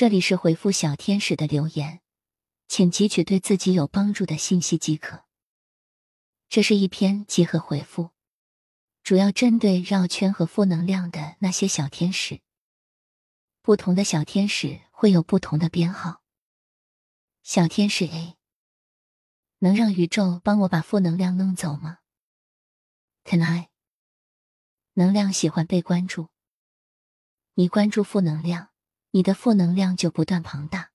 这里是回复小天使的留言，请汲取对自己有帮助的信息即可。这是一篇集合回复，主要针对绕圈和负能量的那些小天使。不同的小天使会有不同的编号。小天使 A，能让宇宙帮我把负能量弄走吗？Can I？能量喜欢被关注，你关注负能量。你的负能量就不断庞大，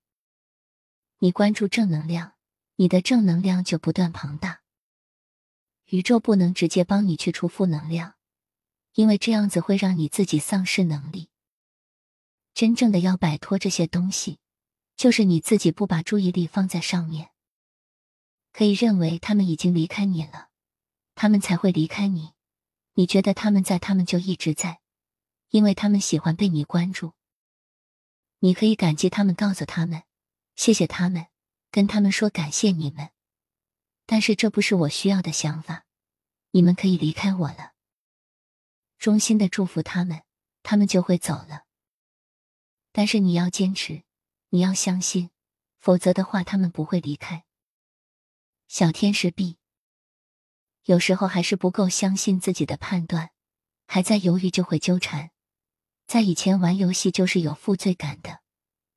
你关注正能量，你的正能量就不断庞大。宇宙不能直接帮你去除负能量，因为这样子会让你自己丧失能力。真正的要摆脱这些东西，就是你自己不把注意力放在上面。可以认为他们已经离开你了，他们才会离开你。你觉得他们在，他们就一直在，因为他们喜欢被你关注。你可以感激他们，告诉他们，谢谢他们，跟他们说感谢你们。但是这不是我需要的想法，你们可以离开我了。衷心的祝福他们，他们就会走了。但是你要坚持，你要相信，否则的话他们不会离开。小天使 B，有时候还是不够相信自己的判断，还在犹豫就会纠缠。在以前玩游戏就是有负罪感的，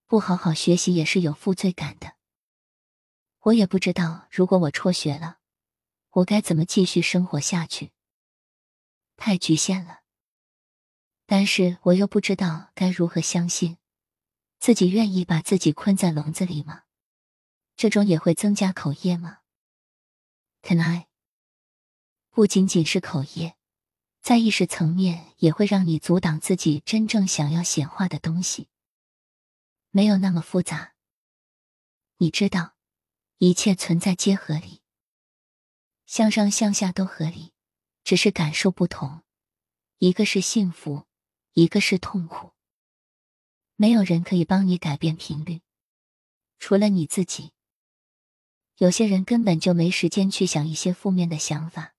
不好好学习也是有负罪感的。我也不知道，如果我辍学了，我该怎么继续生活下去？太局限了。但是我又不知道该如何相信，自己愿意把自己困在笼子里吗？这种也会增加口业吗？Can I？不仅仅是口业。在意识层面，也会让你阻挡自己真正想要显化的东西。没有那么复杂。你知道，一切存在皆合理，向上向下都合理，只是感受不同。一个是幸福，一个是痛苦。没有人可以帮你改变频率，除了你自己。有些人根本就没时间去想一些负面的想法。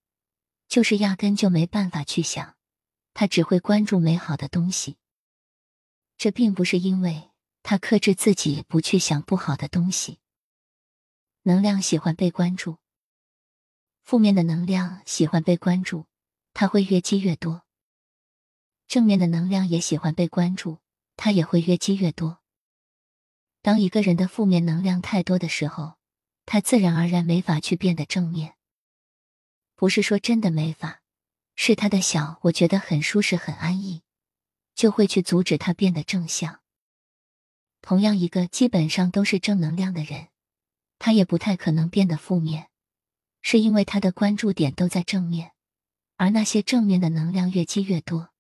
就是压根就没办法去想，他只会关注美好的东西。这并不是因为他克制自己不去想不好的东西。能量喜欢被关注，负面的能量喜欢被关注，它会越积越多。正面的能量也喜欢被关注，它也会越积越多。当一个人的负面能量太多的时候，他自然而然没法去变得正面。不是说真的没法，是他的小，我觉得很舒适很安逸，就会去阻止他变得正向。同样，一个基本上都是正能量的人，他也不太可能变得负面，是因为他的关注点都在正面，而那些正面的能量越积越多，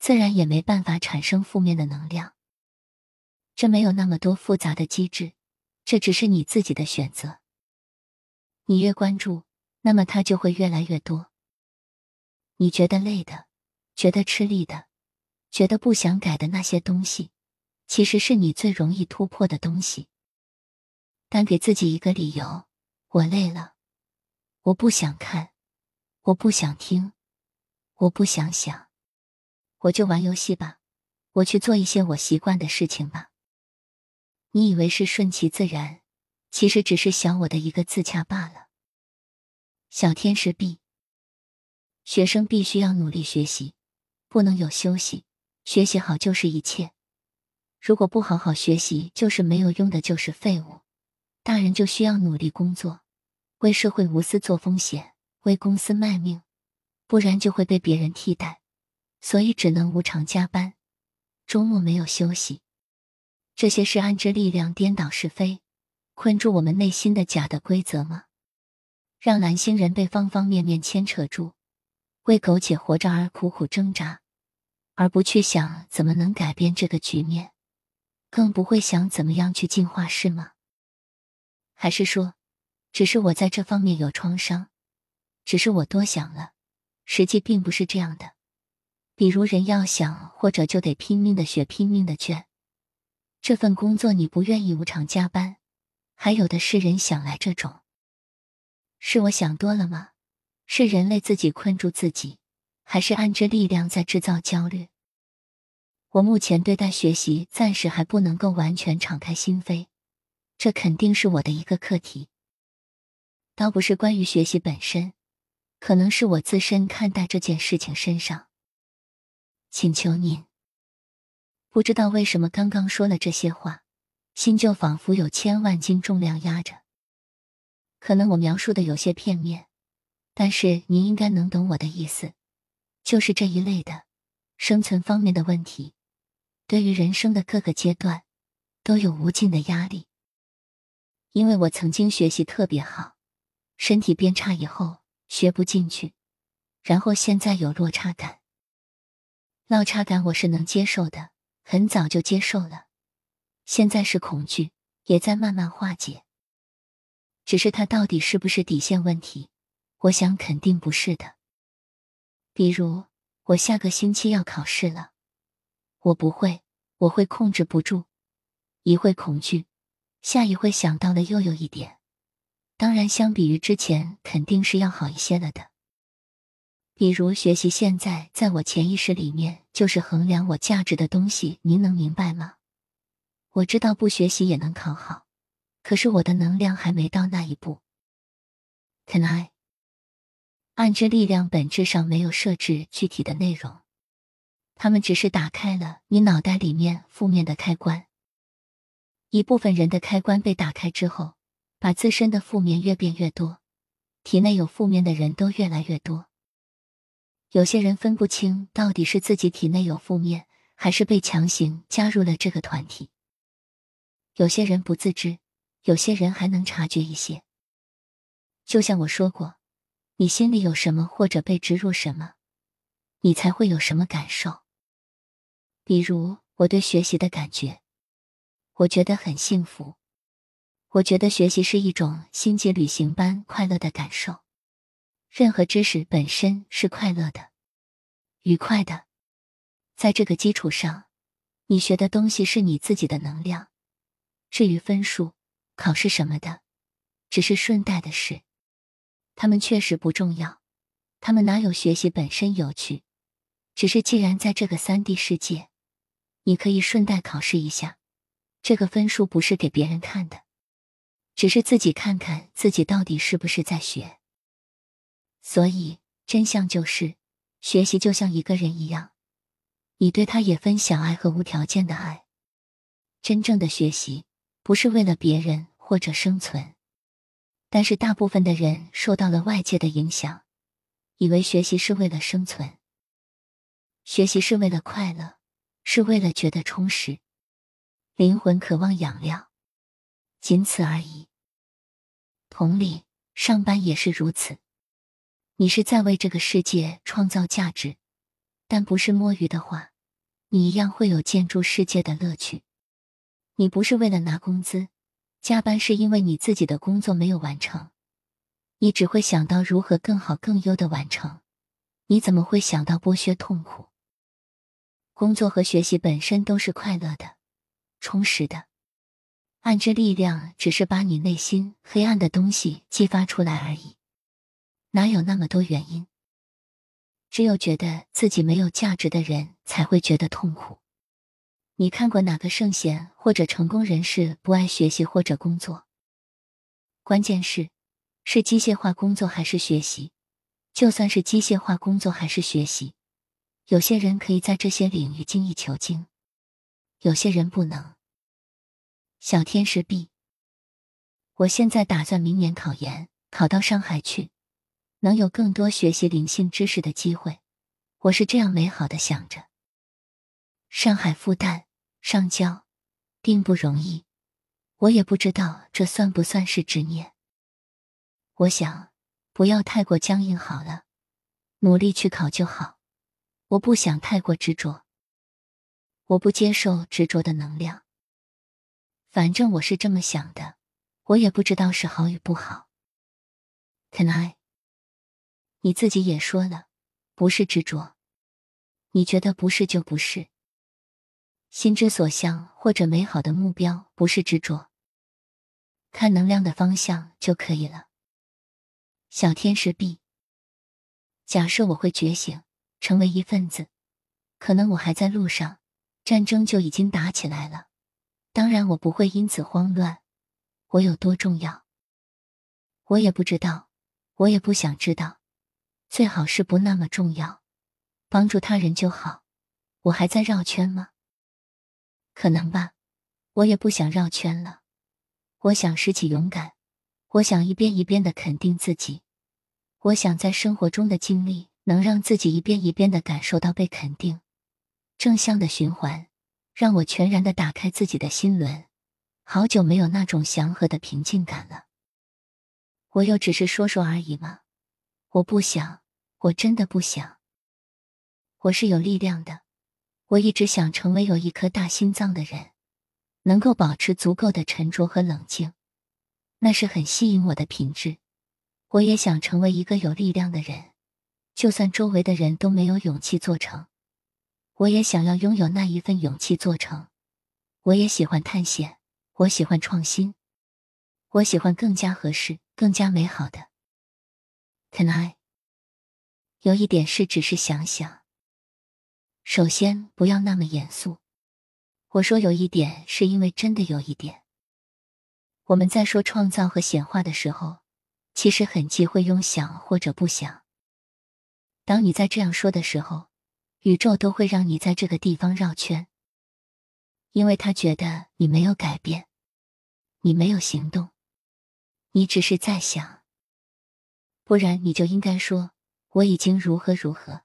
自然也没办法产生负面的能量。这没有那么多复杂的机制，这只是你自己的选择。你越关注。那么它就会越来越多。你觉得累的，觉得吃力的，觉得不想改的那些东西，其实是你最容易突破的东西。但给自己一个理由：我累了，我不想看，我不想听，我不想想，我就玩游戏吧，我去做一些我习惯的事情吧。你以为是顺其自然，其实只是想我的一个自洽罢了。小天使 B，学生必须要努力学习，不能有休息。学习好就是一切。如果不好好学习，就是没有用的，就是废物。大人就需要努力工作，为社会无私做风险，为公司卖命，不然就会被别人替代。所以只能无偿加班，周末没有休息。这些是暗之力量颠倒是非，困住我们内心的假的规则吗？让蓝星人被方方面面牵扯住，为苟且活着而苦苦挣扎，而不去想怎么能改变这个局面，更不会想怎么样去进化，是吗？还是说，只是我在这方面有创伤，只是我多想了，实际并不是这样的。比如人要想或者就得拼命的学，拼命的卷，这份工作你不愿意无偿加班，还有的是人想来这种。是我想多了吗？是人类自己困住自己，还是暗之力量在制造焦虑？我目前对待学习暂时还不能够完全敞开心扉，这肯定是我的一个课题。倒不是关于学习本身，可能是我自身看待这件事情身上。请求您。不知道为什么刚刚说了这些话，心就仿佛有千万斤重量压着。可能我描述的有些片面，但是您应该能懂我的意思。就是这一类的生存方面的问题，对于人生的各个阶段都有无尽的压力。因为我曾经学习特别好，身体变差以后学不进去，然后现在有落差感。落差感我是能接受的。很早就接受了，现在是恐惧，也在慢慢化解。只是它到底是不是底线问题？我想肯定不是的。比如我下个星期要考试了，我不会，我会控制不住，一会恐惧，下一会想到了又有一点。当然，相比于之前，肯定是要好一些了的。比如学习，现在在我潜意识里面就是衡量我价值的东西，您能明白吗？我知道不学习也能考好，可是我的能量还没到那一步。Can I？暗之力量本质上没有设置具体的内容，他们只是打开了你脑袋里面负面的开关。一部分人的开关被打开之后，把自身的负面越变越多，体内有负面的人都越来越多。有些人分不清到底是自己体内有负面，还是被强行加入了这个团体。有些人不自知，有些人还能察觉一些。就像我说过，你心里有什么，或者被植入什么，你才会有什么感受。比如我对学习的感觉，我觉得很幸福，我觉得学习是一种星际旅行般快乐的感受。任何知识本身是快乐的、愉快的，在这个基础上，你学的东西是你自己的能量。至于分数、考试什么的，只是顺带的事，他们确实不重要。他们哪有学习本身有趣？只是既然在这个三 D 世界，你可以顺带考试一下，这个分数不是给别人看的，只是自己看看自己到底是不是在学。所以，真相就是，学习就像一个人一样，你对他也分享爱和无条件的爱。真正的学习不是为了别人或者生存，但是大部分的人受到了外界的影响，以为学习是为了生存，学习是为了快乐，是为了觉得充实，灵魂渴望养料，仅此而已。同理，上班也是如此。你是在为这个世界创造价值，但不是摸鱼的话，你一样会有建筑世界的乐趣。你不是为了拿工资，加班是因为你自己的工作没有完成，你只会想到如何更好、更优的完成。你怎么会想到剥削、痛苦？工作和学习本身都是快乐的、充实的。暗之力量只是把你内心黑暗的东西激发出来而已。哪有那么多原因？只有觉得自己没有价值的人才会觉得痛苦。你看过哪个圣贤或者成功人士不爱学习或者工作？关键是，是机械化工作还是学习？就算是机械化工作还是学习，有些人可以在这些领域精益求精，有些人不能。小天使 B，我现在打算明年考研，考到上海去。能有更多学习灵性知识的机会，我是这样美好的想着。上海复旦上交，并不容易，我也不知道这算不算是执念。我想不要太过僵硬好了，努力去考就好。我不想太过执着，我不接受执着的能量。反正我是这么想的，我也不知道是好与不好。Can I？你自己也说了，不是执着。你觉得不是就不是。心之所向或者美好的目标不是执着，看能量的方向就可以了。小天使 B，假设我会觉醒，成为一份子，可能我还在路上，战争就已经打起来了。当然，我不会因此慌乱。我有多重要，我也不知道，我也不想知道。最好是不那么重要，帮助他人就好。我还在绕圈吗？可能吧。我也不想绕圈了。我想拾起勇敢，我想一遍一遍的肯定自己。我想在生活中的经历能让自己一遍一遍的感受到被肯定，正向的循环。让我全然的打开自己的心轮，好久没有那种祥和的平静感了。我又只是说说而已吗？我不想，我真的不想。我是有力量的，我一直想成为有一颗大心脏的人，能够保持足够的沉着和冷静，那是很吸引我的品质。我也想成为一个有力量的人，就算周围的人都没有勇气做成。我也想要拥有那一份勇气做成。我也喜欢探险，我喜欢创新，我喜欢更加合适、更加美好的。Can I？有一点是，只是想想。首先，不要那么严肃。我说有一点，是因为真的有一点。我们在说创造和显化的时候，其实很忌讳用想或者不想。当你在这样说的时候。宇宙都会让你在这个地方绕圈，因为他觉得你没有改变，你没有行动，你只是在想。不然你就应该说我已经如何如何。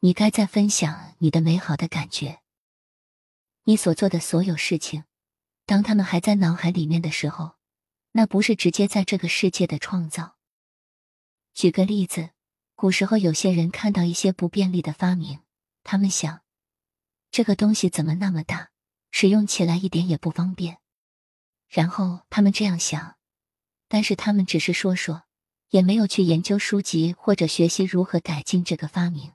你该在分享你的美好的感觉，你所做的所有事情，当他们还在脑海里面的时候，那不是直接在这个世界的创造。举个例子。古时候，有些人看到一些不便利的发明，他们想，这个东西怎么那么大，使用起来一点也不方便。然后他们这样想，但是他们只是说说，也没有去研究书籍或者学习如何改进这个发明。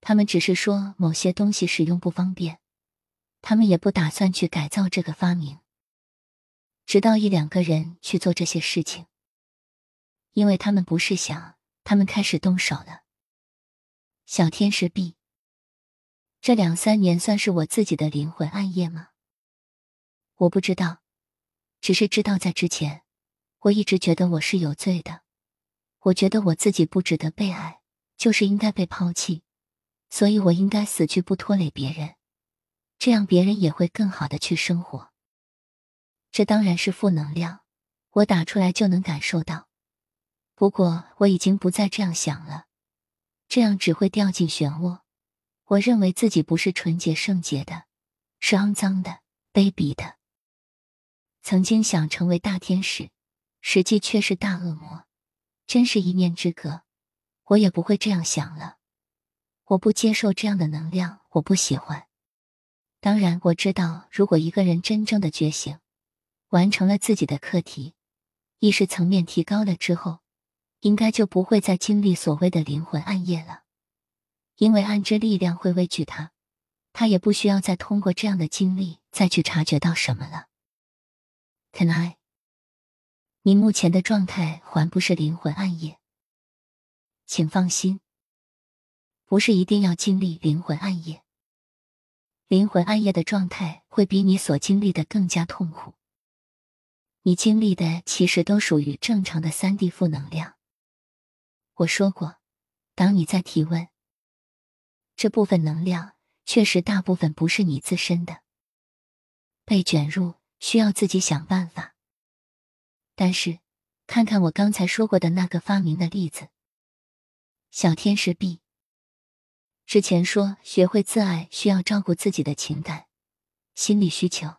他们只是说某些东西使用不方便，他们也不打算去改造这个发明。直到一两个人去做这些事情，因为他们不是想。他们开始动手了。小天使 B，这两三年算是我自己的灵魂暗夜吗？我不知道，只是知道在之前，我一直觉得我是有罪的。我觉得我自己不值得被爱，就是应该被抛弃，所以我应该死去不拖累别人，这样别人也会更好的去生活。这当然是负能量，我打出来就能感受到。不过我已经不再这样想了，这样只会掉进漩涡。我认为自己不是纯洁圣洁的，是肮脏的、卑鄙的。曾经想成为大天使，实际却是大恶魔，真是一念之隔。我也不会这样想了，我不接受这样的能量，我不喜欢。当然，我知道，如果一个人真正的觉醒，完成了自己的课题，意识层面提高了之后。应该就不会再经历所谓的灵魂暗夜了，因为暗之力量会畏惧他，他也不需要再通过这样的经历再去察觉到什么了。Can I？你目前的状态还不是灵魂暗夜，请放心，不是一定要经历灵魂暗夜。灵魂暗夜的状态会比你所经历的更加痛苦，你经历的其实都属于正常的三 D 负能量。我说过，当你在提问，这部分能量确实大部分不是你自身的，被卷入需要自己想办法。但是，看看我刚才说过的那个发明的例子，小天使 B。之前说学会自爱需要照顾自己的情感、心理需求，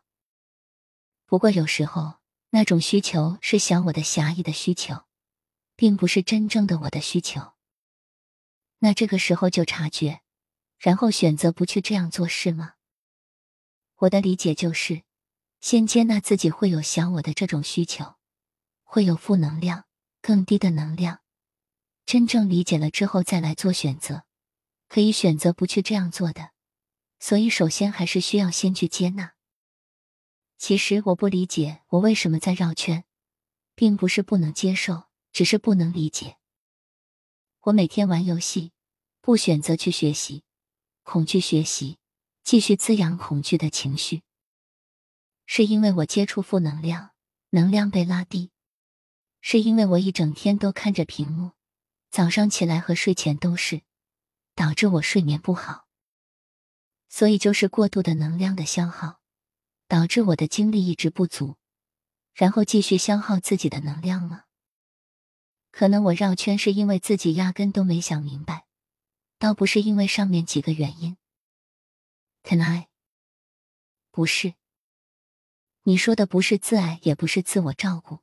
不过有时候那种需求是小我的狭义的需求。并不是真正的我的需求。那这个时候就察觉，然后选择不去这样做事吗？我的理解就是，先接纳自己会有小我的这种需求，会有负能量、更低的能量。真正理解了之后再来做选择，可以选择不去这样做的。所以，首先还是需要先去接纳。其实我不理解我为什么在绕圈，并不是不能接受。只是不能理解。我每天玩游戏，不选择去学习，恐惧学习，继续滋养恐惧的情绪。是因为我接触负能量，能量被拉低；是因为我一整天都看着屏幕，早上起来和睡前都是，导致我睡眠不好。所以就是过度的能量的消耗，导致我的精力一直不足，然后继续消耗自己的能量吗？可能我绕圈是因为自己压根都没想明白，倒不是因为上面几个原因。Can I？不是，你说的不是自爱，也不是自我照顾。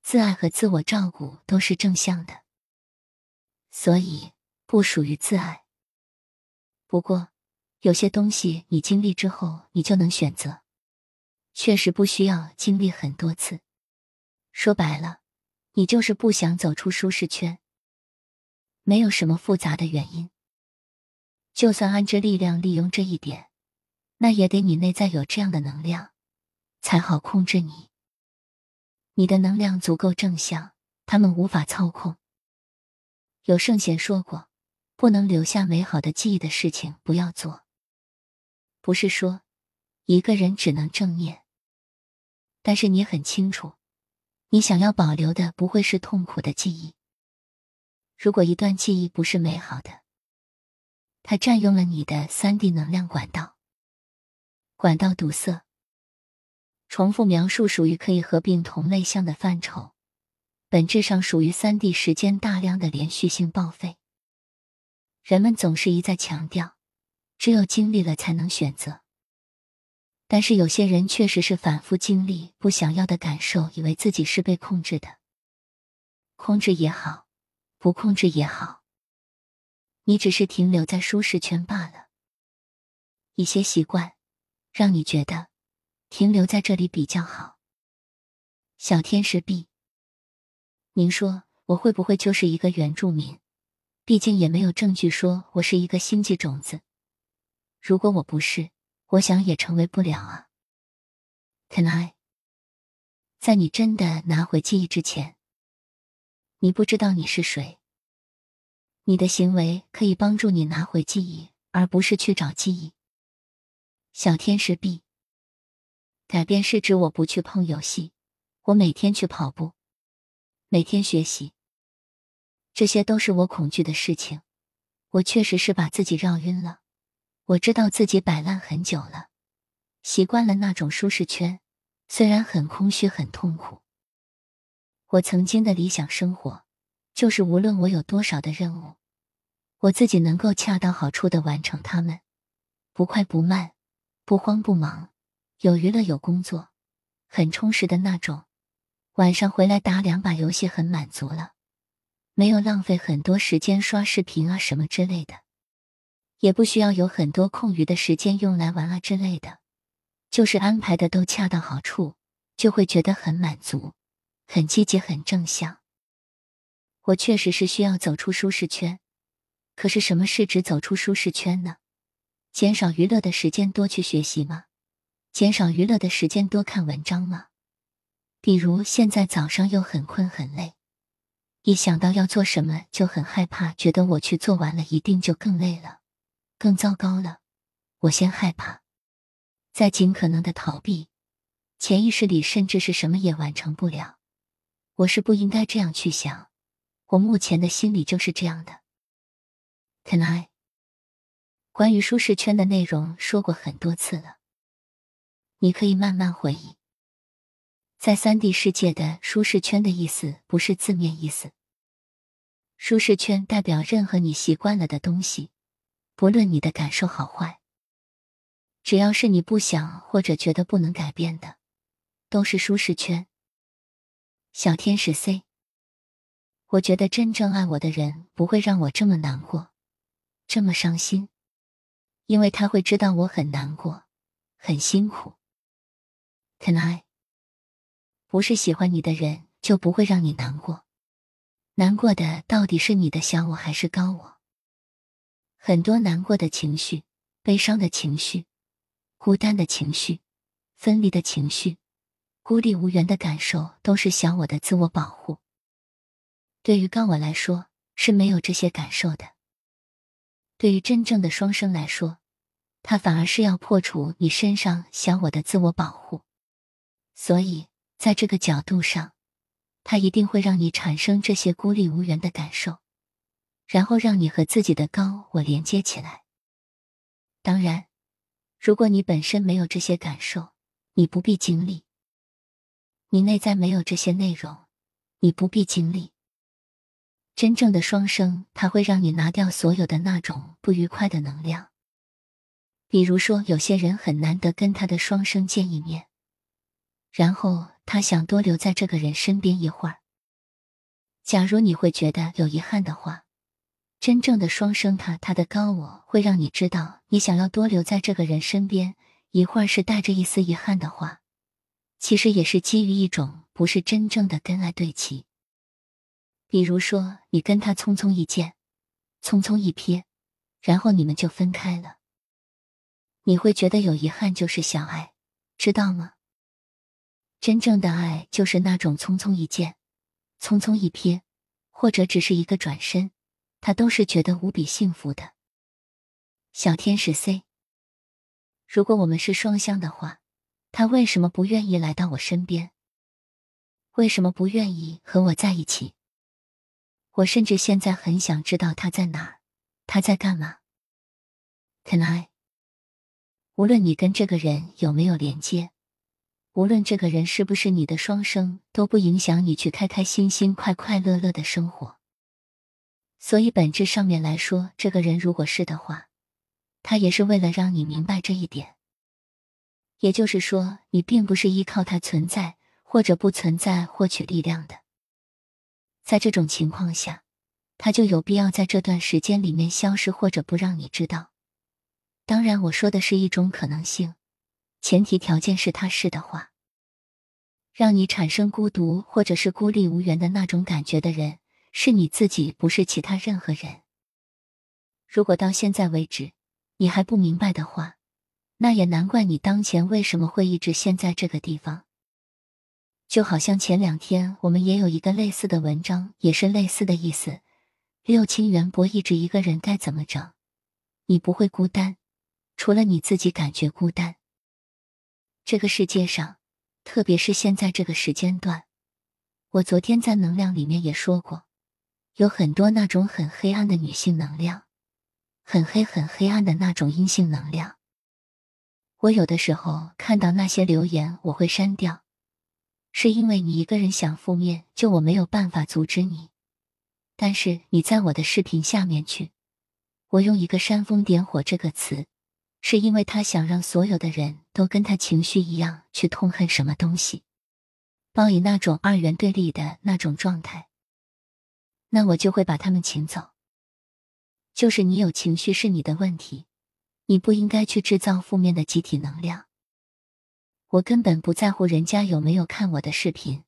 自爱和自我照顾都是正向的，所以不属于自爱。不过。有些东西你经历之后，你就能选择，确实不需要经历很多次。说白了，你就是不想走出舒适圈。没有什么复杂的原因。就算按着力量利用这一点，那也得你内在有这样的能量，才好控制你。你的能量足够正向，他们无法操控。有圣贤说过，不能留下美好的记忆的事情，不要做。不是说一个人只能正念，但是你很清楚，你想要保留的不会是痛苦的记忆。如果一段记忆不是美好的，它占用了你的三 D 能量管道，管道堵塞。重复描述属于可以合并同类项的范畴，本质上属于三 D 时间大量的连续性报废。人们总是一再强调。只有经历了才能选择，但是有些人确实是反复经历不想要的感受，以为自己是被控制的。控制也好，不控制也好，你只是停留在舒适圈罢了。一些习惯让你觉得停留在这里比较好。小天使 B，您说我会不会就是一个原住民？毕竟也没有证据说我是一个星际种子。如果我不是，我想也成为不了啊。Can I？在你真的拿回记忆之前，你不知道你是谁。你的行为可以帮助你拿回记忆，而不是去找记忆。小天使 B，改变是指我不去碰游戏，我每天去跑步，每天学习。这些都是我恐惧的事情。我确实是把自己绕晕了。我知道自己摆烂很久了，习惯了那种舒适圈，虽然很空虚、很痛苦。我曾经的理想生活，就是无论我有多少的任务，我自己能够恰到好处的完成它们，不快不慢，不慌不忙，有娱乐有工作，很充实的那种。晚上回来打两把游戏很满足了，没有浪费很多时间刷视频啊什么之类的。也不需要有很多空余的时间用来玩啊之类的，就是安排的都恰到好处，就会觉得很满足、很积极、很正向。我确实是需要走出舒适圈，可是什么是指走出舒适圈呢？减少娱乐的时间，多去学习吗？减少娱乐的时间，多看文章吗？比如现在早上又很困很累，一想到要做什么就很害怕，觉得我去做完了一定就更累了。更糟糕了，我先害怕，再尽可能的逃避，潜意识里甚至是什么也完成不了。我是不应该这样去想，我目前的心理就是这样的。Can I？关于舒适圈的内容说过很多次了，你可以慢慢回忆。在三 D 世界的舒适圈的意思不是字面意思，舒适圈代表任何你习惯了的东西。不论你的感受好坏，只要是你不想或者觉得不能改变的，都是舒适圈。小天使 C，我觉得真正爱我的人不会让我这么难过，这么伤心，因为他会知道我很难过，很辛苦。Can I？不是喜欢你的人就不会让你难过，难过的到底是你的小我还是高我？很多难过的情绪、悲伤的情绪、孤单的情绪、分离的情绪、孤立无援的感受，都是小我的自我保护。对于高我来说是没有这些感受的。对于真正的双生来说，他反而是要破除你身上小我的自我保护。所以，在这个角度上，他一定会让你产生这些孤立无援的感受，然后让你和自己的高我连接起来。当然，如果你本身没有这些感受，你不必经历；你内在没有这些内容，你不必经历。真正的双生，它会让你拿掉所有的那种不愉快的能量。比如说，有些人很难得跟他的双生见一面，然后他想多留在这个人身边一会儿。假如你会觉得有遗憾的话，真正的双生他他的高我会让你知道，你想要多留在这个人身边一会儿是带着一丝遗憾的话，其实也是基于一种不是真正的跟爱对齐。比如说，你跟他匆匆一见，匆匆一瞥，然后你们就分开了。你会觉得有遗憾，就是相爱，知道吗？真正的爱就是那种匆匆一见，匆匆一瞥，或者只是一个转身，他都是觉得无比幸福的。小天使 C，如果我们是双向的话，他为什么不愿意来到我身边？为什么不愿意和我在一起？我甚至现在很想知道他在哪儿，他在干嘛？Can I？无论你跟这个人有没有连接，无论这个人是不是你的双生，都不影响你去开开心心、快快乐乐的生活。所以本质上面来说，这个人如果是的话，他也是为了让你明白这一点。也就是说，你并不是依靠他存在或者不存在获取力量的。在这种情况下，他就有必要在这段时间里面消失，或者不让你知道。当然，我说的是一种可能性，前提条件是他是的话。让你产生孤独或者是孤立无援的那种感觉的人，是你自己，不是其他任何人。如果到现在为止你还不明白的话，那也难怪你当前为什么会一直陷在这个地方。就好像前两天我们也有一个类似的文章，也是类似的意思。六亲缘薄，一直一个人该怎么整？你不会孤单，除了你自己感觉孤单。这个世界上，特别是现在这个时间段，我昨天在能量里面也说过，有很多那种很黑暗的女性能量，很黑很黑暗的那种阴性能量。我有的时候看到那些留言，我会删掉。是因为你一个人想负面，就我没有办法阻止你。但是你在我的视频下面去，我用一个煽风点火这个词，是因为他想让所有的人都跟他情绪一样去痛恨什么东西，抱以那种二元对立的那种状态。那我就会把他们请走。就是你有情绪是你的问题，你不应该去制造负面的集体能量。我根本不在乎人家有没有看我的视频，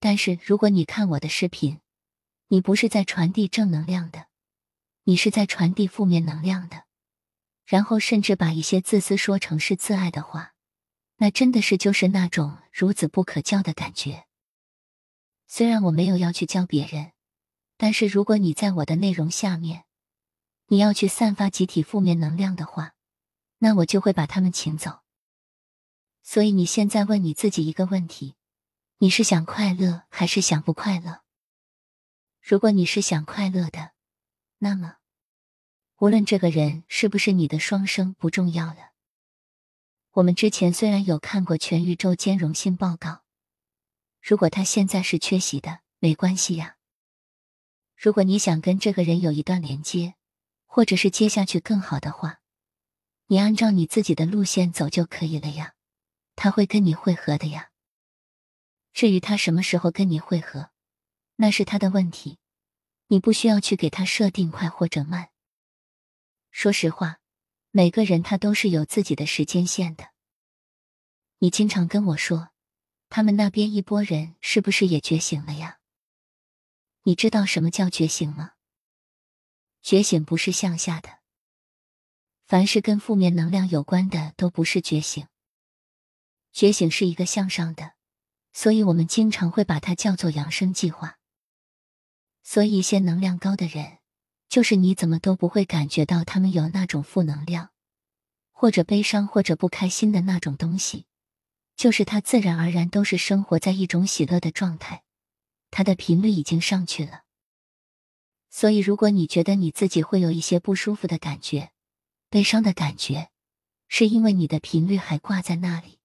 但是如果你看我的视频，你不是在传递正能量的，你是在传递负面能量的，然后甚至把一些自私说成是自爱的话，那真的是就是那种孺子不可教的感觉。虽然我没有要去教别人，但是如果你在我的内容下面，你要去散发集体负面能量的话，那我就会把他们请走。所以你现在问你自己一个问题：你是想快乐还是想不快乐？如果你是想快乐的，那么无论这个人是不是你的双生不重要了。我们之前虽然有看过全宇宙兼容性报告，如果他现在是缺席的，没关系呀。如果你想跟这个人有一段连接，或者是接下去更好的话，你按照你自己的路线走就可以了呀。他会跟你会合的呀。至于他什么时候跟你会合，那是他的问题，你不需要去给他设定快或者慢。说实话，每个人他都是有自己的时间线的。你经常跟我说，他们那边一拨人是不是也觉醒了呀？你知道什么叫觉醒吗？觉醒不是向下的，凡是跟负面能量有关的都不是觉醒。觉醒是一个向上的，所以我们经常会把它叫做养生计划。所以一些能量高的人，就是你怎么都不会感觉到他们有那种负能量，或者悲伤，或者不开心的那种东西，就是他自然而然都是生活在一种喜乐的状态，他的频率已经上去了。所以，如果你觉得你自己会有一些不舒服的感觉、悲伤的感觉，是因为你的频率还挂在那里。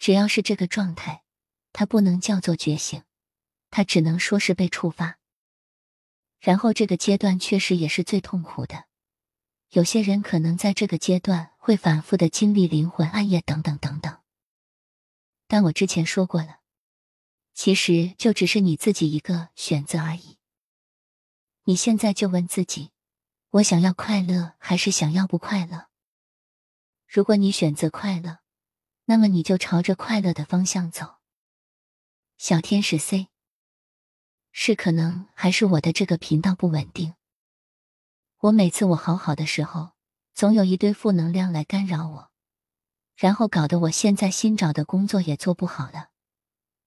只要是这个状态，它不能叫做觉醒，它只能说是被触发。然后，这个阶段确实也是最痛苦的。有些人可能在这个阶段会反复的经历灵魂暗夜等等等等。但我之前说过了，其实就只是你自己一个选择而已。你现在就问自己：我想要快乐，还是想要不快乐？如果你选择快乐，那么你就朝着快乐的方向走。小天使 C，是可能还是我的这个频道不稳定？我每次我好好的时候，总有一堆负能量来干扰我，然后搞得我现在新找的工作也做不好了。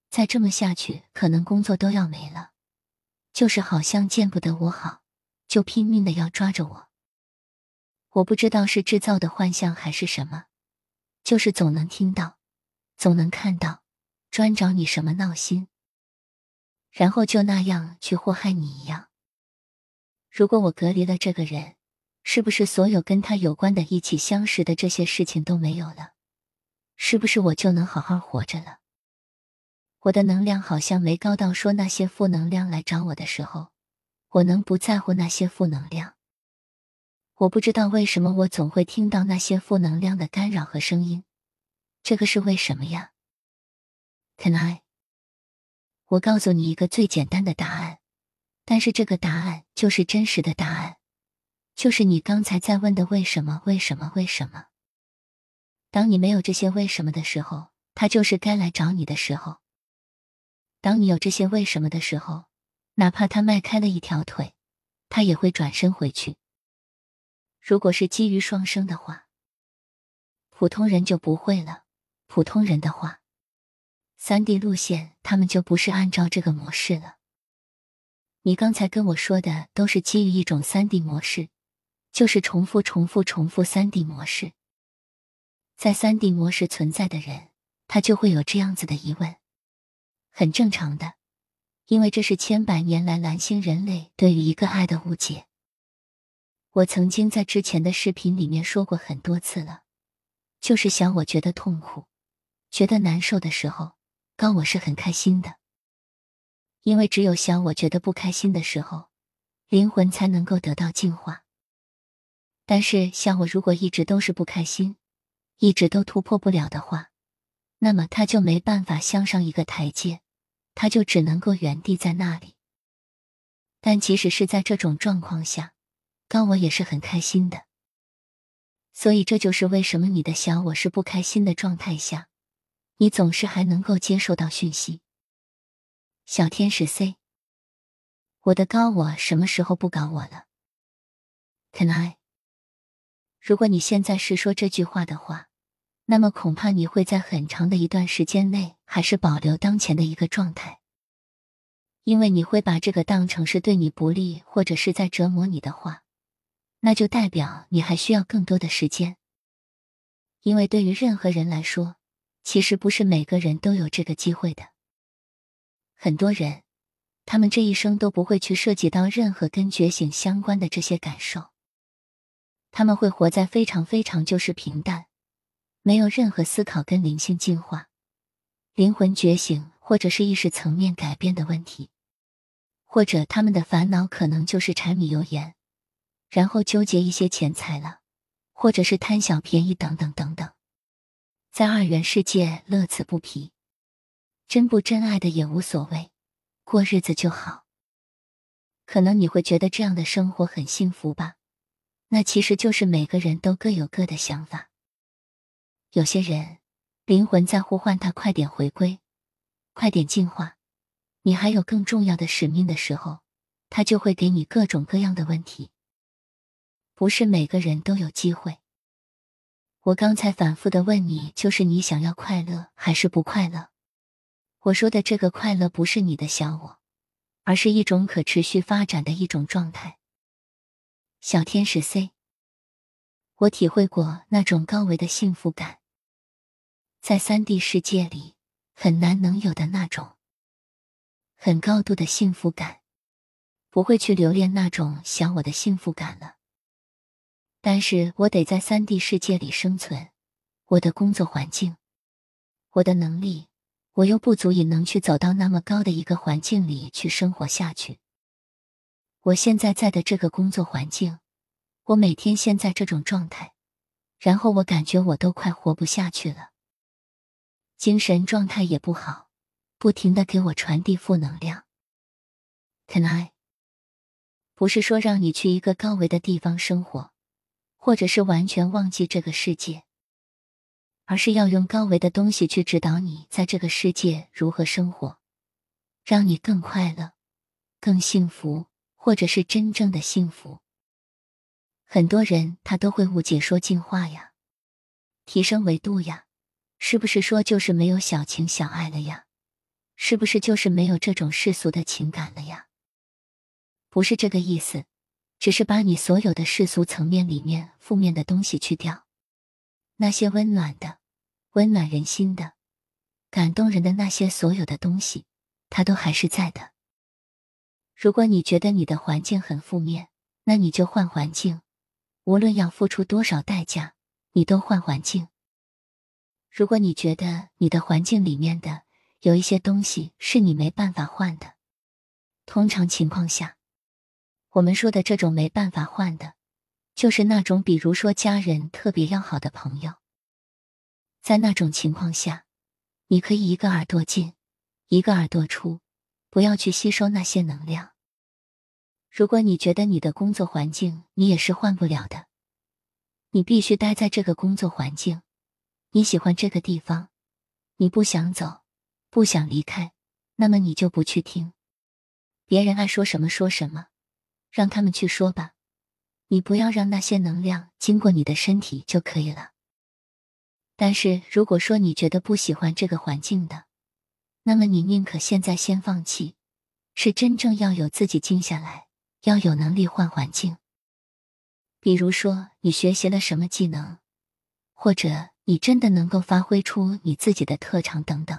再这么下去，可能工作都要没了。就是好像见不得我好，就拼命的要抓着我。我不知道是制造的幻象还是什么，就是总能听到，总能看到，专找你什么闹心，然后就那样去祸害你一样。如果我隔离了这个人，是不是所有跟他有关的、一起相识的这些事情都没有了？是不是我就能好好活着了？我的能量好像没高到说那些负能量来找我的时候，我能不在乎那些负能量？我不知道为什么我总会听到那些负能量的干扰和声音，这个是为什么呀？Can I？我告诉你一个最简单的答案。但是这个答案就是真实的答案，就是你刚才在问的为什么？为什么？为什么？当你没有这些为什么的时候，他就是该来找你的时候；当你有这些为什么的时候，哪怕他迈开了一条腿，他也会转身回去。如果是基于双生的话，普通人就不会了。普通人的话，三 D 路线他们就不是按照这个模式了。你刚才跟我说的都是基于一种三 D 模式，就是重复、重复、重复三 D 模式。在三 D 模式存在的人，他就会有这样子的疑问，很正常的，因为这是千百年来蓝星人类对于一个爱的误解。我曾经在之前的视频里面说过很多次了，就是想我觉得痛苦、觉得难受的时候，高我是很开心的。因为只有小我觉得不开心的时候，灵魂才能够得到净化。但是小我如果一直都是不开心，一直都突破不了的话，那么他就没办法向上一个台阶，他就只能够原地在那里。但即使是在这种状况下，高我也是很开心的。所以这就是为什么你的小我是不开心的状态下，你总是还能够接受到讯息。小天使 C，我的高我什么时候不搞我了？Can I？如果你现在是说这句话的话，那么恐怕你会在很长的一段时间内还是保留当前的一个状态，因为你会把这个当成是对你不利或者是在折磨你的话，那就代表你还需要更多的时间。因为对于任何人来说，其实不是每个人都有这个机会的。很多人，他们这一生都不会去涉及到任何跟觉醒相关的这些感受。他们会活在非常非常就是平淡，没有任何思考跟灵性进化、灵魂觉醒或者是意识层面改变的问题，或者他们的烦恼可能就是柴米油盐，然后纠结一些钱财了，或者是贪小便宜等等等等，在二元世界乐此不疲。真不真爱的也无所谓，过日子就好。可能你会觉得这样的生活很幸福吧？那其实就是每个人都各有各的想法。有些人灵魂在呼唤他快点回归，快点进化。你还有更重要的使命的时候，他就会给你各种各样的问题。不是每个人都有机会。我刚才反复的问你，就是你想要快乐还是不快乐？我说的这个快乐不是你的小我，而是一种可持续发展的一种状态。小天使 C，我体会过那种高维的幸福感，在三 D 世界里很难能有的那种很高度的幸福感，不会去留恋那种小我的幸福感了。但是我得在三 D 世界里生存，我的工作环境，我的能力，我又不足以能去走到那么高的一个环境里去生活下去。我现在在的这个工作环境。我每天现在这种状态，然后我感觉我都快活不下去了，精神状态也不好，不停的给我传递负能量。Can I？不是说让你去一个高维的地方生活，或者是完全忘记这个世界，而是要用高维的东西去指导你在这个世界如何生活，让你更快乐、更幸福，或者是真正的幸福。很多人他都会误解说进化呀，提升维度呀，是不是说就是没有小情小爱了呀？是不是就是没有这种世俗的情感了呀？不是这个意思，只是把你所有的世俗层面里面负面的东西去掉，那些温暖的、温暖人心的、感动人的那些所有的东西，它都还是在的。如果你觉得你的环境很负面，那你就换环境。无论要付出多少代价，你都换环境。如果你觉得你的环境里面的有一些东西是你没办法换的，通常情况下，我们说的这种没办法换的，就是那种比如说家人特别要好的朋友。在那种情况下，你可以一个耳朵进，一个耳朵出，不要去吸收那些能量。如果你觉得你的工作环境你也是换不了的，你必须待在这个工作环境，你喜欢这个地方，你不想走，不想离开，那么你就不去听，别人爱说什么说什么，让他们去说吧，你不要让那些能量经过你的身体就可以了。但是如果说你觉得不喜欢这个环境的，那么你宁可现在先放弃，是真正要有自己静下来。要有能力换环境，比如说你学习了什么技能，或者你真的能够发挥出你自己的特长等等。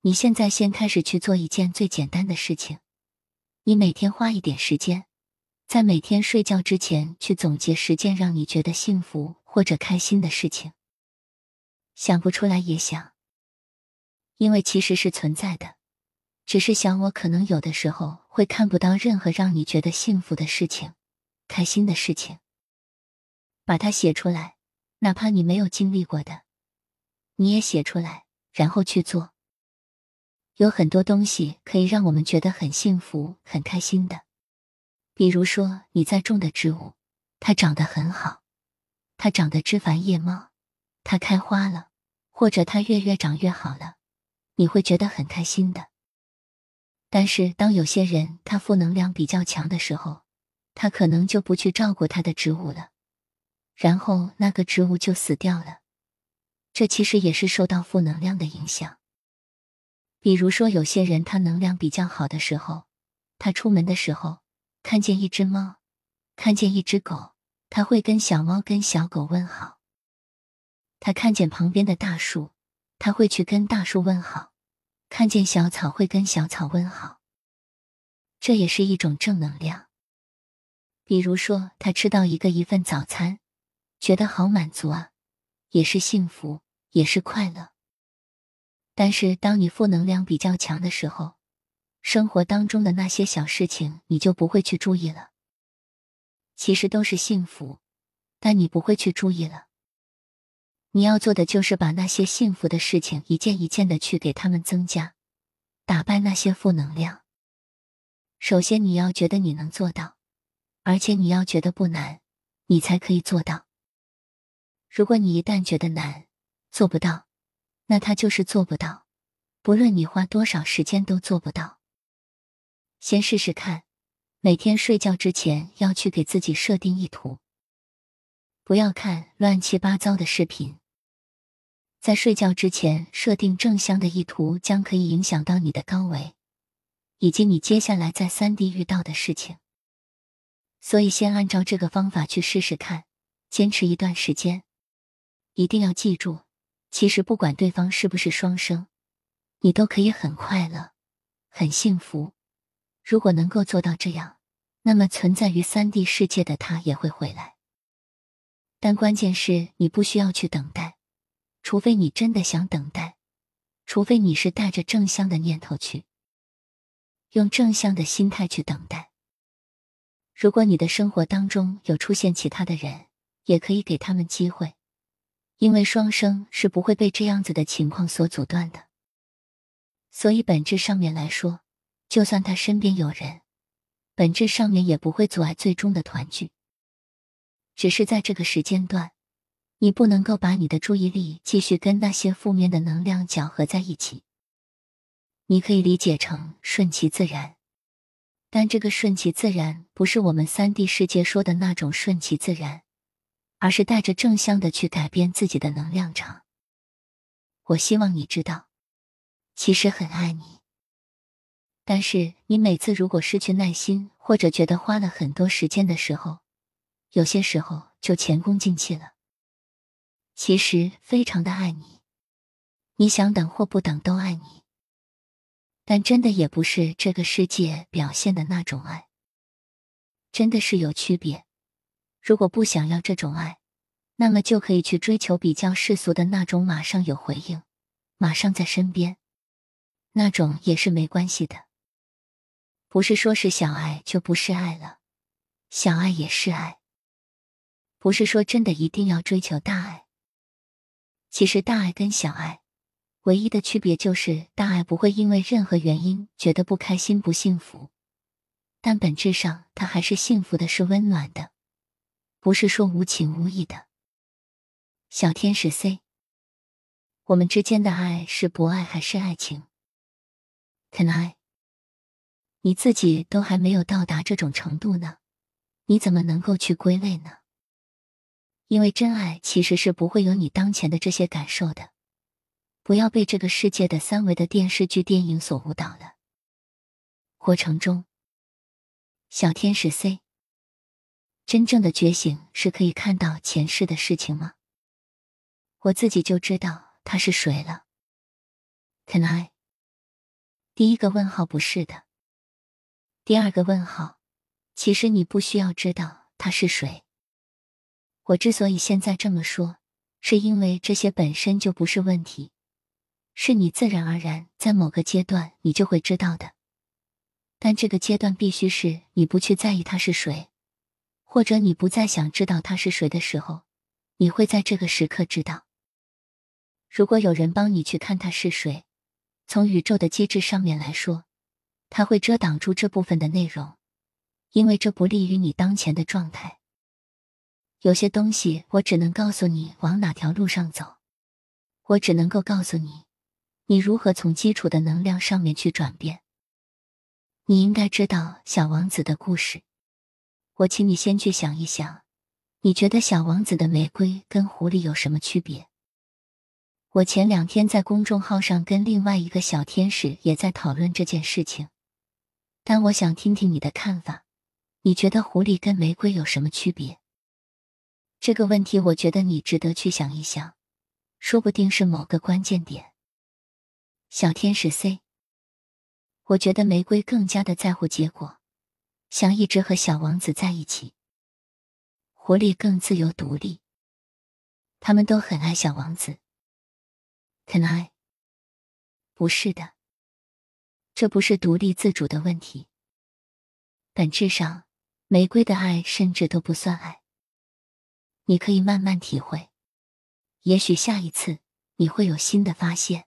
你现在先开始去做一件最简单的事情，你每天花一点时间，在每天睡觉之前去总结十件让你觉得幸福或者开心的事情。想不出来也想，因为其实是存在的。只是想，我可能有的时候会看不到任何让你觉得幸福的事情、开心的事情。把它写出来，哪怕你没有经历过的，你也写出来，然后去做。有很多东西可以让我们觉得很幸福、很开心的，比如说你在种的植物，它长得很好，它长得枝繁叶茂，它开花了，或者它越越长越好了，你会觉得很开心的。但是，当有些人他负能量比较强的时候，他可能就不去照顾他的植物了，然后那个植物就死掉了。这其实也是受到负能量的影响。比如说，有些人他能量比较好的时候，他出门的时候看见一只猫，看见一只狗，他会跟小猫跟小狗问好；他看见旁边的大树，他会去跟大树问好。看见小草会跟小草问好，这也是一种正能量。比如说，他吃到一个一份早餐，觉得好满足啊，也是幸福，也是快乐。但是，当你负能量比较强的时候，生活当中的那些小事情你就不会去注意了。其实都是幸福，但你不会去注意了。你要做的就是把那些幸福的事情一件一件的去给他们增加，打败那些负能量。首先，你要觉得你能做到，而且你要觉得不难，你才可以做到。如果你一旦觉得难，做不到，那他就是做不到，不论你花多少时间都做不到。先试试看，每天睡觉之前要去给自己设定意图，不要看乱七八糟的视频。在睡觉之前设定正向的意图，将可以影响到你的高维，以及你接下来在三 D 遇到的事情。所以，先按照这个方法去试试看，坚持一段时间，一定要记住，其实不管对方是不是双生，你都可以很快乐、很幸福。如果能够做到这样，那么存在于三 D 世界的他也会回来。但关键是你不需要去等待，除非你真的想等待，除非你是带着正向的念头去，用正向的心态去等待。如果你的生活当中有出现其他的人，也可以给他们机会，因为双生是不会被这样子的情况所阻断的。所以本质上面来说，就算他身边有人，本质上面也不会阻碍最终的团聚。只是在这个时间段，你不能够把你的注意力继续跟那些负面的能量搅合在一起。你可以理解成顺其自然，但这个顺其自然不是我们三 D 世界说的那种顺其自然。而是带着正向的去改变自己的能量场。我希望你知道，其实很爱你。但是你每次如果失去耐心，或者觉得花了很多时间的时候，有些时候就前功尽弃了。其实非常的爱你，你想等或不等都爱你。但真的也不是这个世界表现的那种爱，真的是有区别。如果不想要这种爱，那么就可以去追求比较世俗的那种，马上有回应，马上在身边，那种也是没关系的。不是说是小爱就不是爱了，小爱也是爱。不是说真的一定要追求大爱。其实大爱跟小爱唯一的区别就是，大爱不会因为任何原因觉得不开心、不幸福，但本质上它还是幸福的，是温暖的。不是说无情无义的，小天使 C，我们之间的爱是博爱还是爱情？Can I？你自己都还没有到达这种程度呢，你怎么能够去归类呢？因为真爱其实是不会有你当前的这些感受的，不要被这个世界的三维的电视剧、电影所误导了。过程中，小天使 C。真正的觉醒是可以看到前世的事情吗？我自己就知道他是谁了。Can I？第一个问号不是的。第二个问号，其实你不需要知道他是谁。我之所以现在这么说，是因为这些本身就不是问题，是你自然而然在某个阶段你就会知道的。但这个阶段必须是你不去在意他是谁。或者你不再想知道他是谁的时候，你会在这个时刻知道。如果有人帮你去看他是谁，从宇宙的机制上面来说，他会遮挡住这部分的内容，因为这不利于你当前的状态。有些东西我只能告诉你往哪条路上走，我只能够告诉你，你如何从基础的能量上面去转变。你应该知道小王子的故事。我请你先去想一想，你觉得小王子的玫瑰跟狐狸有什么区别？我前两天在公众号上跟另外一个小天使也在讨论这件事情，但我想听听你的看法。你觉得狐狸跟玫瑰有什么区别？这个问题，我觉得你值得去想一想，说不定是某个关键点。小天使 C，我觉得玫瑰更加的在乎结果。想一直和小王子在一起，狐狸更自由独立。他们都很爱小王子。Can I？不是的，这不是独立自主的问题。本质上，玫瑰的爱甚至都不算爱。你可以慢慢体会，也许下一次你会有新的发现。